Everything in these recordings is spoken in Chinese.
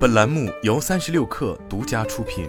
本栏目由三十六氪独家出品。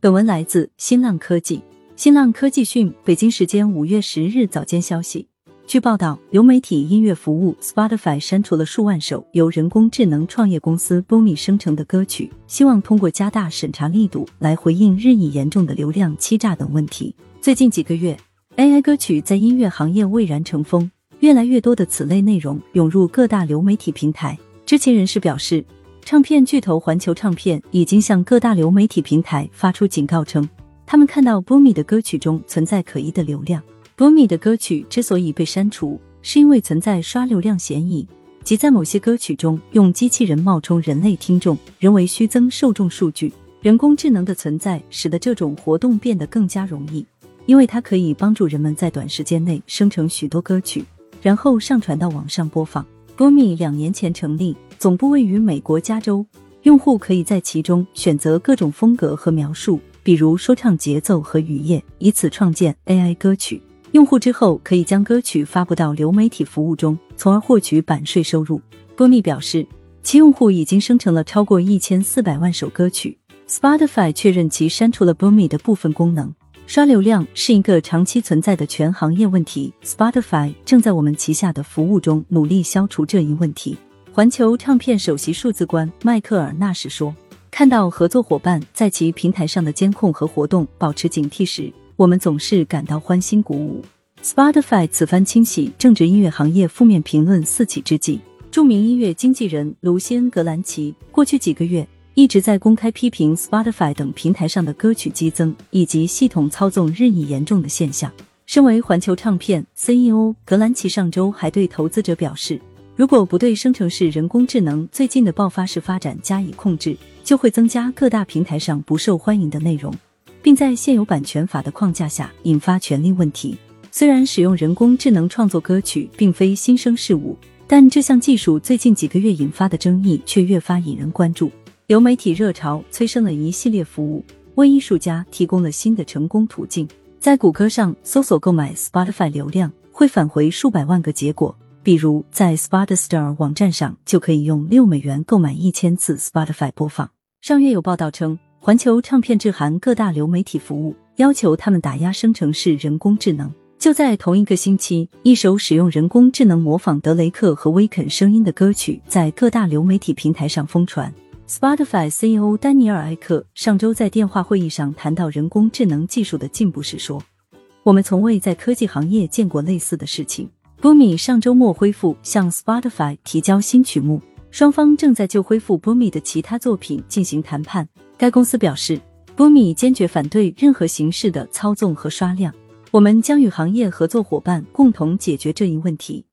本文来自新浪科技。新浪科技讯，北京时间五月十日早间消息，据报道，流媒体音乐服务 Spotify 删除了数万首由人工智能创业公司 Boomi 生成的歌曲，希望通过加大审查力度来回应日益严重的流量欺诈等问题。最近几个月，AI 歌曲在音乐行业蔚然成风。越来越多的此类内容涌入各大流媒体平台。知情人士表示，唱片巨头环球唱片已经向各大流媒体平台发出警告，称他们看到 Boomi 的歌曲中存在可疑的流量。Boomi 的歌曲之所以被删除，是因为存在刷流量嫌疑，即在某些歌曲中用机器人冒充人类听众，人为虚增受众数据。人工智能的存在使得这种活动变得更加容易，因为它可以帮助人们在短时间内生成许多歌曲。然后上传到网上播放。Boomi 两年前成立，总部位于美国加州，用户可以在其中选择各种风格和描述，比如说唱节奏和语业，以此创建 AI 歌曲。用户之后可以将歌曲发布到流媒体服务中，从而获取版税收入。Boomi 表示，其用户已经生成了超过一千四百万首歌曲。Spotify 确认其删除了 Boomi 的部分功能。刷流量是一个长期存在的全行业问题，Spotify 正在我们旗下的服务中努力消除这一问题。环球唱片首席数字官迈克尔纳什说：“看到合作伙伴在其平台上的监控和活动保持警惕时，我们总是感到欢欣鼓舞。” Spotify 此番清洗正值音乐行业负面评论四起之际，著名音乐经纪人卢西恩·格兰奇过去几个月。一直在公开批评 Spotify 等平台上的歌曲激增以及系统操纵日益严重的现象。身为环球唱片 CEO 格兰奇上周还对投资者表示，如果不对生成式人工智能最近的爆发式发展加以控制，就会增加各大平台上不受欢迎的内容，并在现有版权法的框架下引发权利问题。虽然使用人工智能创作歌曲并非新生事物，但这项技术最近几个月引发的争议却越发引人关注。流媒体热潮催生了一系列服务，为艺术家提供了新的成功途径。在谷歌上搜索购买 Spotify 流量，会返回数百万个结果。比如在 Spotify 网站上，就可以用六美元购买一千次 Spotify 播放。上月有报道称，环球唱片致函各大流媒体服务，要求他们打压生成式人工智能。就在同一个星期，一首使用人工智能模仿德雷克和威肯声音的歌曲在各大流媒体平台上疯传。Spotify CEO 丹尼尔·埃克上周在电话会议上谈到人工智能技术的进步时说：“我们从未在科技行业见过类似的事情。” Boomi 上周末恢复向 Spotify 提交新曲目，双方正在就恢复 Boomi 的其他作品进行谈判。该公司表示，Boomi 坚决反对任何形式的操纵和刷量。我们将与行业合作伙伴共同解决这一问题。